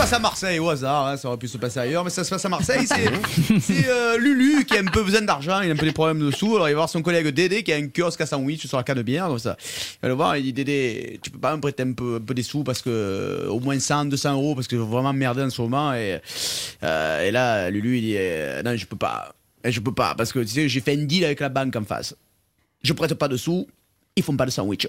Passe à Marseille au hasard, hein, ça aurait pu se passer ailleurs, mais ça se passe à Marseille. C'est euh, Lulu qui a un peu besoin d'argent, il a un peu des problèmes de sous. Alors il va voir son collègue Dédé qui a un kiosque à sandwich sur la canne de bière. Comme ça. Il va le voir, il dit Dédé, tu peux pas me prêter un peu, des sous parce que euh, au moins 100, 200 euros parce que je veux vraiment merder en ce moment. Et, euh, et là, Lulu il dit non, je peux pas, je peux pas parce que tu sais, j'ai fait un deal avec la banque en face. Je prête pas de sous, ils font pas de sandwich.